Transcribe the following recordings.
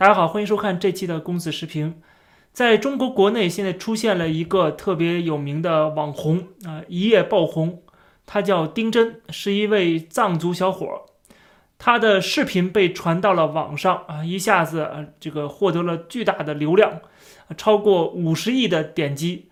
大家好，欢迎收看这期的公子视频。在中国国内，现在出现了一个特别有名的网红啊，一夜爆红。他叫丁真，是一位藏族小伙。他的视频被传到了网上啊，一下子啊，这个获得了巨大的流量，超过五十亿的点击。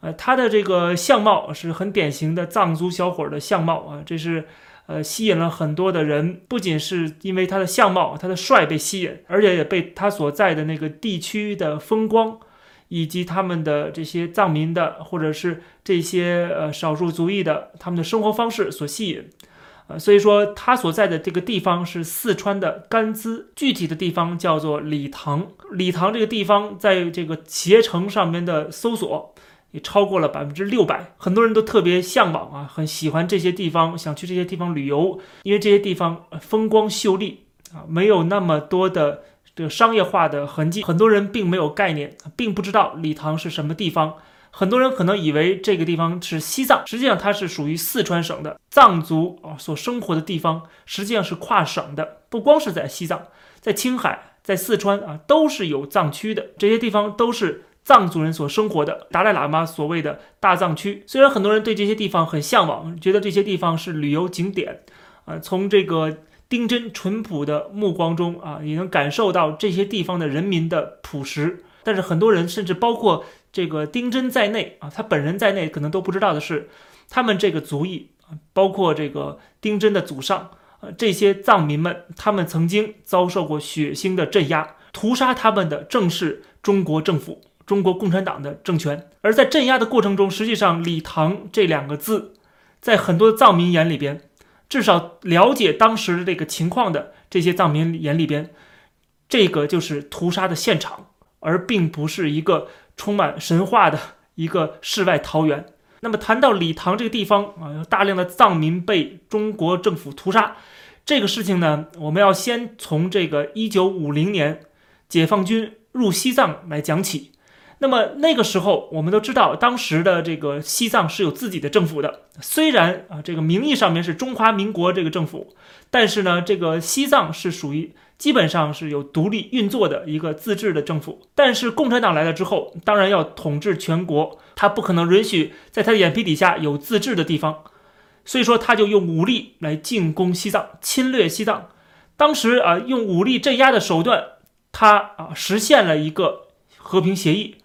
呃，他的这个相貌是很典型的藏族小伙的相貌啊，这是。呃，吸引了很多的人，不仅是因为他的相貌、他的帅被吸引，而且也被他所在的那个地区的风光，以及他们的这些藏民的，或者是这些呃少数族裔的他们的生活方式所吸引。呃，所以说他所在的这个地方是四川的甘孜，具体的地方叫做理塘。理塘这个地方在这个携程上面的搜索。也超过了百分之六百，很多人都特别向往啊，很喜欢这些地方，想去这些地方旅游，因为这些地方风光秀丽啊，没有那么多的这个商业化的痕迹。很多人并没有概念，并不知道理塘是什么地方。很多人可能以为这个地方是西藏，实际上它是属于四川省的藏族啊所生活的地方，实际上是跨省的，不光是在西藏，在青海、在四川啊都是有藏区的，这些地方都是。藏族人所生活的达赖喇嘛所谓的大藏区，虽然很多人对这些地方很向往，觉得这些地方是旅游景点，啊，从这个丁真淳朴的目光中啊，也能感受到这些地方的人民的朴实。但是很多人，甚至包括这个丁真在内啊，他本人在内，可能都不知道的是，他们这个族裔，包括这个丁真的祖上啊，这些藏民们，他们曾经遭受过血腥的镇压，屠杀他们的正是中国政府。中国共产党的政权，而在镇压的过程中，实际上“李唐”这两个字，在很多藏民眼里边，至少了解当时这个情况的这些藏民眼里边，这个就是屠杀的现场，而并不是一个充满神话的一个世外桃源。那么谈到李唐这个地方啊，有大量的藏民被中国政府屠杀，这个事情呢，我们要先从这个一九五零年解放军入西藏来讲起。那么那个时候，我们都知道，当时的这个西藏是有自己的政府的。虽然啊，这个名义上面是中华民国这个政府，但是呢，这个西藏是属于基本上是有独立运作的一个自治的政府。但是共产党来了之后，当然要统治全国，他不可能允许在他的眼皮底下有自治的地方，所以说他就用武力来进攻西藏，侵略西藏。当时啊，用武力镇压的手段，他啊实现了一个和平协议。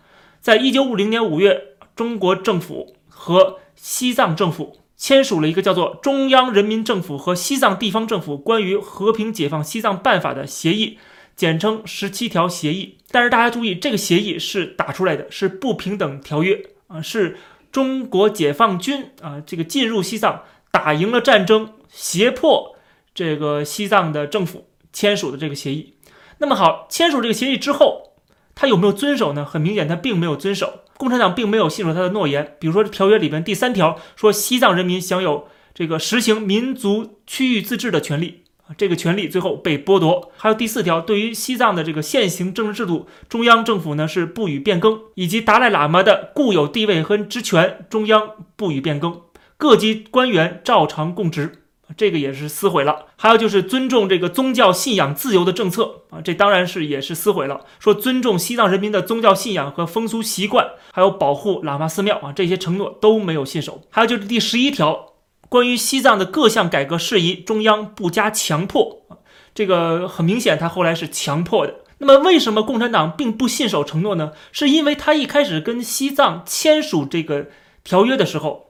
在一九五零年五月，中国政府和西藏政府签署了一个叫做《中央人民政府和西藏地方政府关于和平解放西藏办法》的协议，简称“十七条协议”。但是大家注意，这个协议是打出来的，是不平等条约啊，是中国解放军啊这个进入西藏，打赢了战争，胁迫这个西藏的政府签署的这个协议。那么好，签署这个协议之后。他有没有遵守呢？很明显，他并没有遵守。共产党并没有信守他的诺言。比如说，条约里边第三条说，西藏人民享有这个实行民族区域自治的权利啊，这个权利最后被剥夺。还有第四条，对于西藏的这个现行政治制度，中央政府呢是不予变更，以及达赖喇嘛的固有地位和职权，中央不予变更，各级官员照常供职。这个也是撕毁了，还有就是尊重这个宗教信仰自由的政策啊，这当然是也是撕毁了。说尊重西藏人民的宗教信仰和风俗习惯，还有保护喇嘛寺庙啊，这些承诺都没有信守。还有就是第十一条，关于西藏的各项改革事宜，中央不加强迫啊，这个很明显，他后来是强迫的。那么为什么共产党并不信守承诺呢？是因为他一开始跟西藏签署这个条约的时候。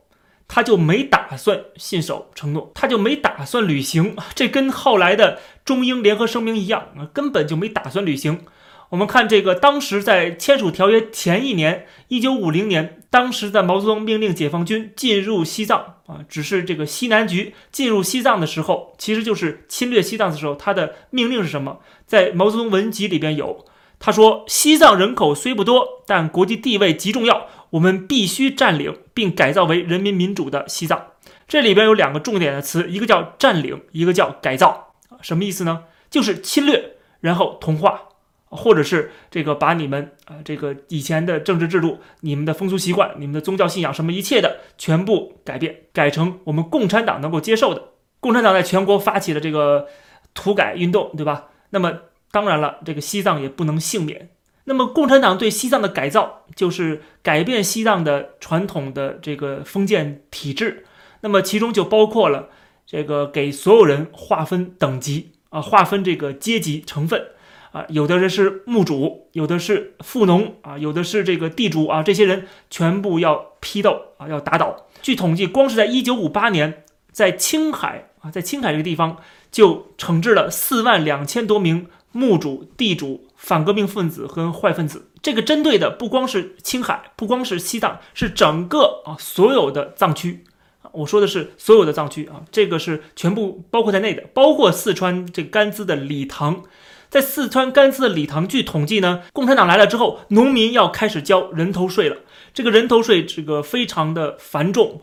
他就没打算信守承诺，他就没打算履行，这跟后来的中英联合声明一样啊，根本就没打算履行。我们看这个，当时在签署条约前一年，一九五零年，当时的毛泽东命令解放军进入西藏啊，只是这个西南局进入西藏的时候，其实就是侵略西藏的时候，他的命令是什么？在毛泽东文集里边有，他说：“西藏人口虽不多，但国际地位极重要。”我们必须占领并改造为人民民主的西藏。这里边有两个重点的词，一个叫占领，一个叫改造。什么意思呢？就是侵略，然后同化，或者是这个把你们啊这个以前的政治制度、你们的风俗习惯、你们的宗教信仰什么一切的全部改变，改成我们共产党能够接受的。共产党在全国发起了这个土改运动，对吧？那么。当然了，这个西藏也不能幸免。那么，共产党对西藏的改造，就是改变西藏的传统的这个封建体制。那么，其中就包括了这个给所有人划分等级啊，划分这个阶级成分啊，有的人是墓主，有的是富农啊，有的是这个地主啊，这些人全部要批斗啊，要打倒。据统计，光是在一九五八年，在青海啊，在青海这个地方就惩治了四万两千多名墓主、地主。反革命分子和坏分子，这个针对的不光是青海，不光是西藏，是整个啊所有的藏区。我说的是所有的藏区啊，这个是全部包括在内的，包括四川这甘孜的理塘。在四川甘孜的理塘，据统计呢，共产党来了之后，农民要开始交人头税了。这个人头税这个非常的繁重。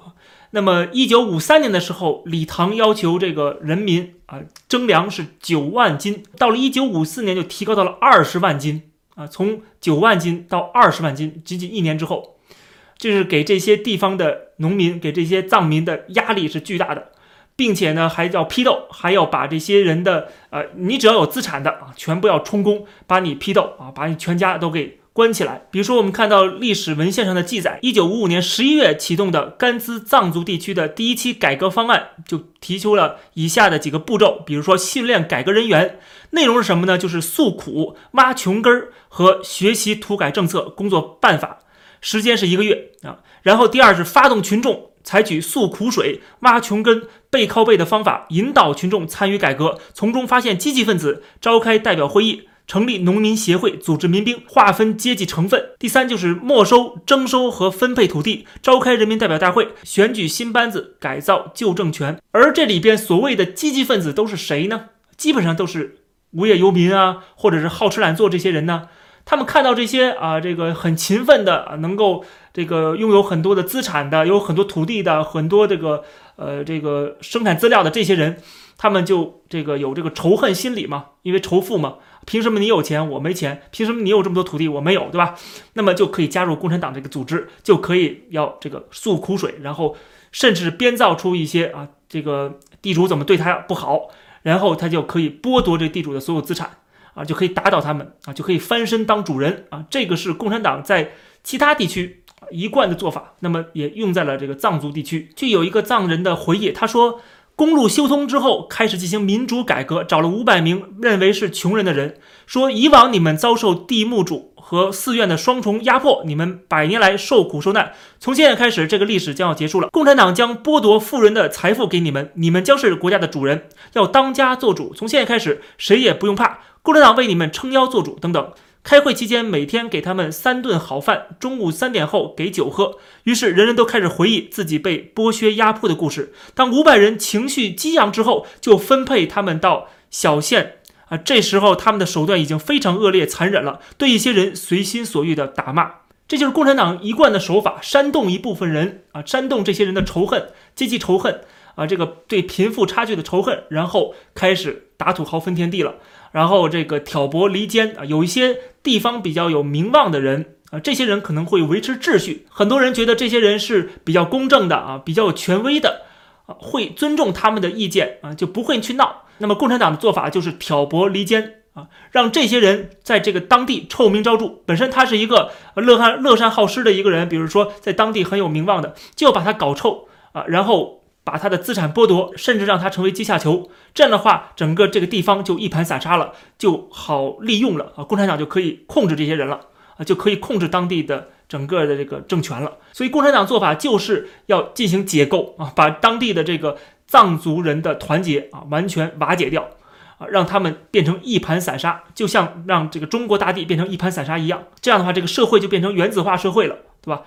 那么，一九五三年的时候，李唐要求这个人民啊征粮是九万斤，到了一九五四年就提高到了二十万斤啊，从九万斤到二十万斤，仅仅一年之后，这是给这些地方的农民，给这些藏民的压力是巨大的，并且呢还要批斗，还要把这些人的呃，你只要有资产的啊，全部要充公，把你批斗啊，把你全家都给。关起来。比如说，我们看到历史文献上的记载，一九五五年十一月启动的甘孜藏族地区的第一期改革方案，就提出了以下的几个步骤。比如说，训练改革人员，内容是什么呢？就是诉苦、挖穷根儿和学习土改政策工作办法，时间是一个月啊。然后第二是发动群众，采取诉苦水、挖穷根、背靠背的方法，引导群众参与改革，从中发现积极分子，召开代表会议。成立农民协会，组织民兵，划分阶级成分。第三就是没收、征收和分配土地，召开人民代表大会，选举新班子，改造旧政权。而这里边所谓的积极分子都是谁呢？基本上都是无业游民啊，或者是好吃懒做这些人呢。他们看到这些啊，这个很勤奋的，能够这个拥有很多的资产的，有很多土地的，很多这个呃这个生产资料的这些人，他们就这个有这个仇恨心理嘛，因为仇富嘛。凭什么你有钱我没钱？凭什么你有这么多土地我没有，对吧？那么就可以加入共产党这个组织，就可以要这个诉苦水，然后甚至编造出一些啊，这个地主怎么对他不好，然后他就可以剥夺这地主的所有资产啊，就可以打倒他们啊，就可以翻身当主人啊。这个是共产党在其他地区一贯的做法，那么也用在了这个藏族地区。就有一个藏人的回忆，他说。公路修通之后，开始进行民主改革，找了五百名认为是穷人的人，说以往你们遭受地墓主和寺院的双重压迫，你们百年来受苦受难，从现在开始，这个历史将要结束了。共产党将剥夺富人的财富给你们，你们将是国家的主人，要当家做主。从现在开始，谁也不用怕，共产党为你们撑腰做主，等等。开会期间，每天给他们三顿好饭，中午三点后给酒喝。于是，人人都开始回忆自己被剥削压迫的故事。当五百人情绪激昂之后，就分配他们到小县啊。这时候，他们的手段已经非常恶劣、残忍了，对一些人随心所欲的打骂。这就是共产党一贯的手法：煽动一部分人啊，煽动这些人的仇恨、阶级仇恨啊，这个对贫富差距的仇恨，然后开始打土豪分田地了。然后这个挑拨离间啊，有一些地方比较有名望的人啊，这些人可能会维持秩序。很多人觉得这些人是比较公正的啊，比较有权威的啊，会尊重他们的意见啊，就不会去闹。那么共产党的做法就是挑拨离间啊，让这些人在这个当地臭名昭著。本身他是一个乐善乐善好施的一个人，比如说在当地很有名望的，就要把他搞臭啊，然后。把他的资产剥夺，甚至让他成为阶下囚，这样的话，整个这个地方就一盘散沙了，就好利用了啊！共产党就可以控制这些人了啊，就可以控制当地的整个的这个政权了。所以，共产党做法就是要进行解构啊，把当地的这个藏族人的团结啊完全瓦解掉啊，让他们变成一盘散沙，就像让这个中国大地变成一盘散沙一样。这样的话，这个社会就变成原子化社会了，对吧？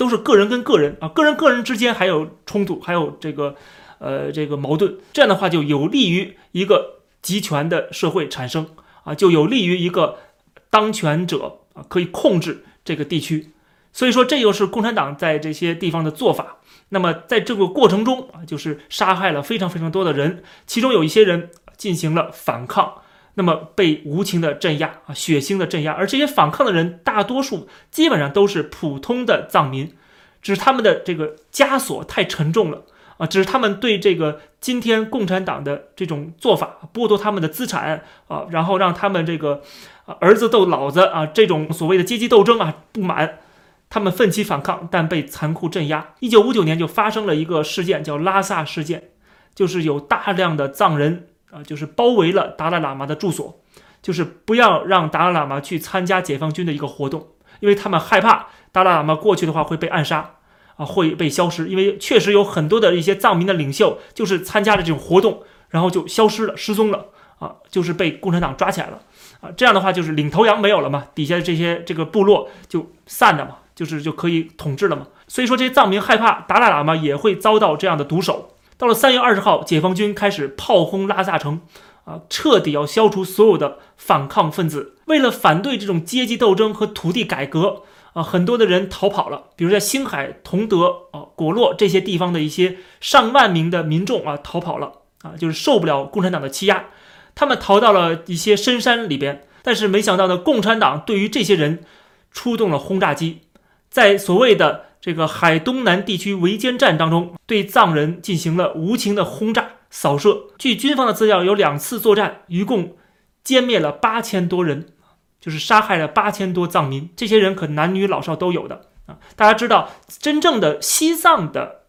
都是个人跟个人啊，个人个人之间还有冲突，还有这个，呃，这个矛盾。这样的话就有利于一个集权的社会产生啊，就有利于一个当权者啊可以控制这个地区。所以说，这又是共产党在这些地方的做法。那么在这个过程中啊，就是杀害了非常非常多的人，其中有一些人进行了反抗。那么被无情的镇压啊，血腥的镇压，而这些反抗的人大多数基本上都是普通的藏民，只是他们的这个枷锁太沉重了啊，只是他们对这个今天共产党的这种做法，剥夺他们的资产啊，然后让他们这个儿子斗老子啊，这种所谓的阶级斗争啊不满，他们奋起反抗，但被残酷镇压。一九五九年就发生了一个事件，叫拉萨事件，就是有大量的藏人啊，就是包围了达赖喇嘛的住所，就是不要让达赖喇嘛去参加解放军的一个活动，因为他们害怕达赖喇嘛过去的话会被暗杀。啊，会被消失，因为确实有很多的一些藏民的领袖，就是参加了这种活动，然后就消失了，失踪了啊，就是被共产党抓起来了啊。这样的话，就是领头羊没有了嘛，底下的这些这个部落就散了嘛，就是就可以统治了嘛。所以说，这些藏民害怕达赖喇嘛也会遭到这样的毒手。到了三月二十号，解放军开始炮轰拉萨城，啊，彻底要消除所有的反抗分子。为了反对这种阶级斗争和土地改革。啊，很多的人逃跑了，比如在星海、同德、啊果洛这些地方的一些上万名的民众啊逃跑了啊，就是受不了共产党的欺压，他们逃到了一些深山里边。但是没想到呢，共产党对于这些人出动了轰炸机，在所谓的这个海东南地区围歼战当中，对藏人进行了无情的轰炸扫射。据军方的资料，有两次作战，一共歼灭了八千多人。就是杀害了八千多藏民，这些人可男女老少都有的啊！大家知道，真正的西藏的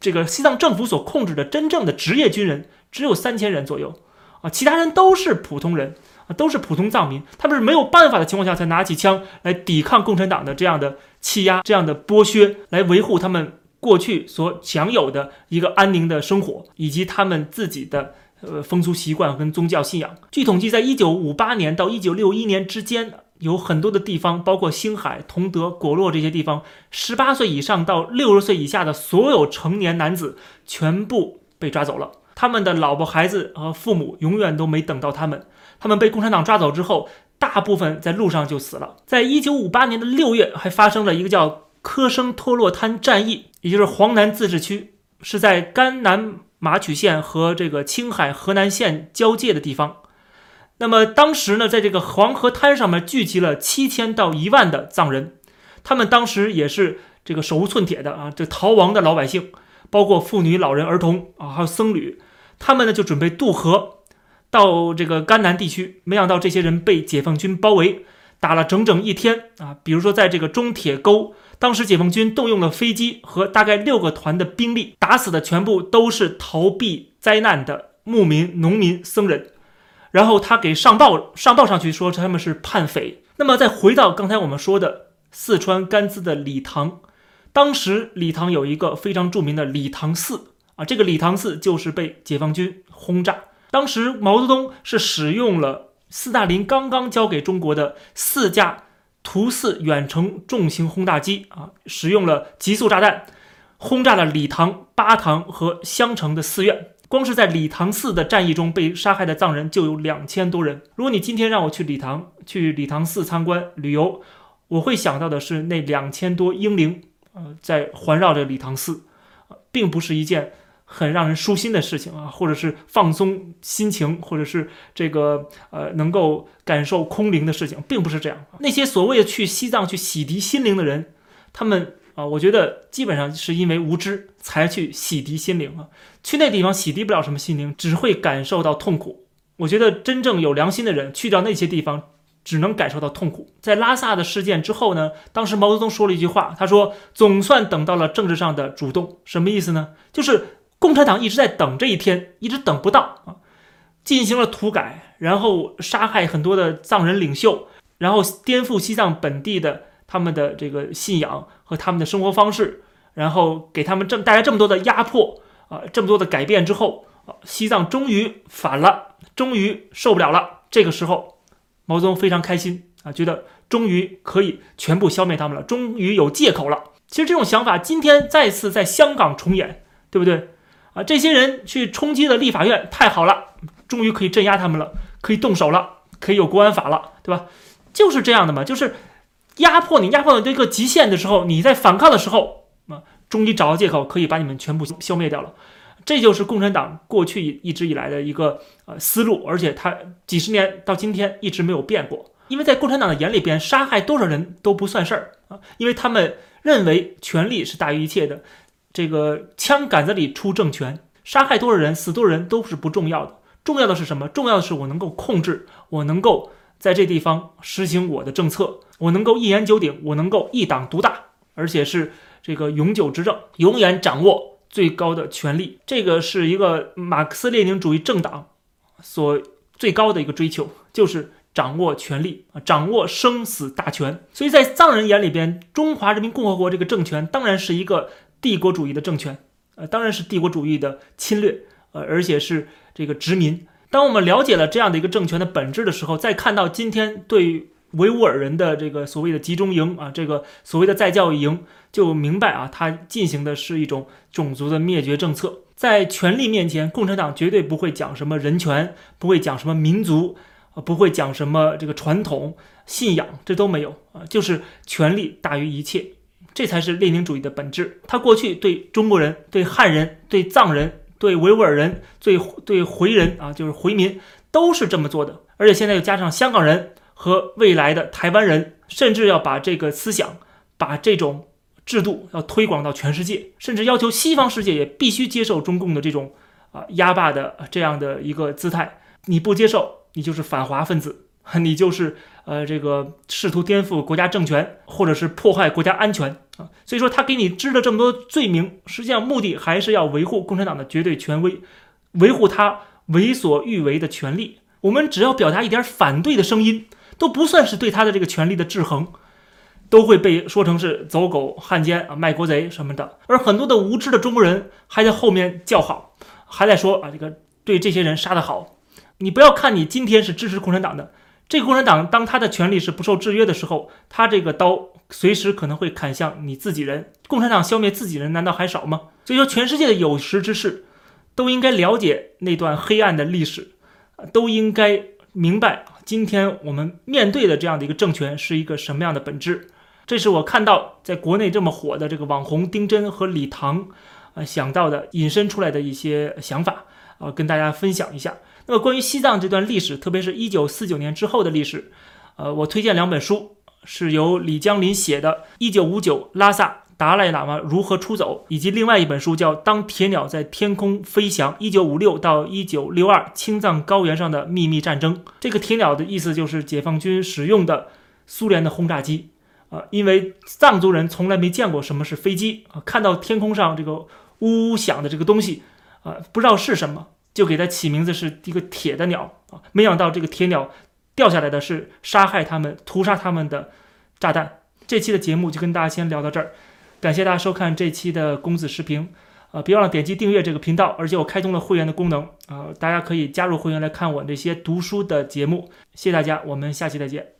这个西藏政府所控制的真正的职业军人只有三千人左右啊，其他人都是普通人啊，都是普通藏民，他们是没有办法的情况下才拿起枪来抵抗共产党的这样的欺压、这样的剥削，来维护他们过去所享有的一个安宁的生活，以及他们自己的。呃，风俗习惯跟宗教信仰。据统计，在一九五八年到一九六一年之间，有很多的地方，包括星海、同德、果洛这些地方，十八岁以上到六十岁以下的所有成年男子全部被抓走了。他们的老婆、孩子和父母永远都没等到他们。他们被共产党抓走之后，大部分在路上就死了。在一九五八年的六月，还发生了一个叫科生托洛滩战役，也就是黄南自治区，是在甘南。马曲县和这个青海河南县交界的地方，那么当时呢，在这个黄河滩上面聚集了七千到一万的藏人，他们当时也是这个手无寸铁的啊，这逃亡的老百姓，包括妇女、老人、儿童啊，还有僧侣，他们呢就准备渡河到这个甘南地区，没想到这些人被解放军包围，打了整整一天啊，比如说在这个中铁沟。当时解放军动用了飞机和大概六个团的兵力，打死的全部都是逃避灾难的牧民、农民、僧人。然后他给上报上报上去说他们是叛匪。那么再回到刚才我们说的四川甘孜的理塘，当时理塘有一个非常著名的理塘寺啊，这个理塘寺就是被解放军轰炸。当时毛泽东是使用了斯大林刚刚交给中国的四架。图四远程重型轰炸机啊，使用了极速炸弹，轰炸了理塘、巴塘和襄城的寺院。光是在理塘寺的战役中被杀害的藏人就有两千多人。如果你今天让我去理塘、去理塘寺参观旅游，我会想到的是那两千多英灵，呃，在环绕着理塘寺，并不是一件。很让人舒心的事情啊，或者是放松心情，或者是这个呃能够感受空灵的事情，并不是这样。那些所谓的去西藏去洗涤心灵的人，他们啊，我觉得基本上是因为无知才去洗涤心灵啊。去那地方洗涤不了什么心灵，只会感受到痛苦。我觉得真正有良心的人去到那些地方，只能感受到痛苦。在拉萨的事件之后呢，当时毛泽东说了一句话，他说：“总算等到了政治上的主动。”什么意思呢？就是。共产党一直在等这一天，一直等不到啊！进行了土改，然后杀害很多的藏人领袖，然后颠覆西藏本地的他们的这个信仰和他们的生活方式，然后给他们这么带来这么多的压迫啊，这么多的改变之后啊，西藏终于反了，终于受不了了。这个时候，毛泽东非常开心啊，觉得终于可以全部消灭他们了，终于有借口了。其实这种想法今天再次在香港重演，对不对？啊，这些人去冲击了立法院，太好了，终于可以镇压他们了，可以动手了，可以有国安法了，对吧？就是这样的嘛，就是压迫你，压迫到这个极限的时候，你在反抗的时候，啊，终于找到借口，可以把你们全部消灭掉了。这就是共产党过去一直以来的一个呃思路，而且他几十年到今天一直没有变过。因为在共产党的眼里边，杀害多少人都不算事儿啊，因为他们认为权力是大于一切的。这个枪杆子里出政权，杀害多少人、死多少人都是不重要的，重要的是什么？重要的是我能够控制，我能够在这地方实行我的政策，我能够一言九鼎，我能够一党独大，而且是这个永久执政，永远掌握最高的权力。这个是一个马克思列宁主义政党所最高的一个追求，就是。掌握权力啊，掌握生死大权，所以在藏人眼里边，中华人民共和国这个政权当然是一个帝国主义的政权，呃，当然是帝国主义的侵略，呃，而且是这个殖民。当我们了解了这样的一个政权的本质的时候，再看到今天对维吾尔人的这个所谓的集中营啊，这个所谓的再教育营，就明白啊，它进行的是一种种族的灭绝政策。在权力面前，共产党绝对不会讲什么人权，不会讲什么民族。不会讲什么这个传统信仰，这都没有啊，就是权力大于一切，这才是列宁主义的本质。他过去对中国人、对汉人、对藏人、对维吾尔人、对对回人啊，就是回民，都是这么做的。而且现在又加上香港人和未来的台湾人，甚至要把这个思想、把这种制度要推广到全世界，甚至要求西方世界也必须接受中共的这种啊压霸的这样的一个姿态。你不接受？你就是反华分子，你就是呃这个试图颠覆国家政权，或者是破坏国家安全啊。所以说他给你支了这么多罪名，实际上目的还是要维护共产党的绝对权威，维护他为所欲为的权利。我们只要表达一点反对的声音，都不算是对他的这个权力的制衡，都会被说成是走狗、汉奸啊、卖国贼什么的。而很多的无知的中国人还在后面叫好，还在说啊这个对这些人杀得好。你不要看你今天是支持共产党的，这个共产党当他的权利是不受制约的时候，他这个刀随时可能会砍向你自己人。共产党消灭自己人难道还少吗？所以说，全世界的有识之士都应该了解那段黑暗的历史，都应该明白今天我们面对的这样的一个政权是一个什么样的本质。这是我看到在国内这么火的这个网红丁真和李唐，呃想到的引申出来的一些想法啊，跟大家分享一下。那么关于西藏这段历史，特别是一九四九年之后的历史，呃，我推荐两本书，是由李江林写的《一九五九拉萨达赖喇嘛如何出走》，以及另外一本书叫《当铁鸟在天空飞翔：一九五六到一九六二青藏高原上的秘密战争》。这个铁鸟的意思就是解放军使用的苏联的轰炸机啊，因为藏族人从来没见过什么是飞机啊，看到天空上这个呜呜响的这个东西啊，不知道是什么。就给它起名字是一个铁的鸟啊，没想到这个铁鸟掉下来的是杀害他们、屠杀他们的炸弹。这期的节目就跟大家先聊到这儿，感谢大家收看这期的公子视频，啊，别忘了点击订阅这个频道，而且我开通了会员的功能啊，大家可以加入会员来看我那些读书的节目。谢谢大家，我们下期再见。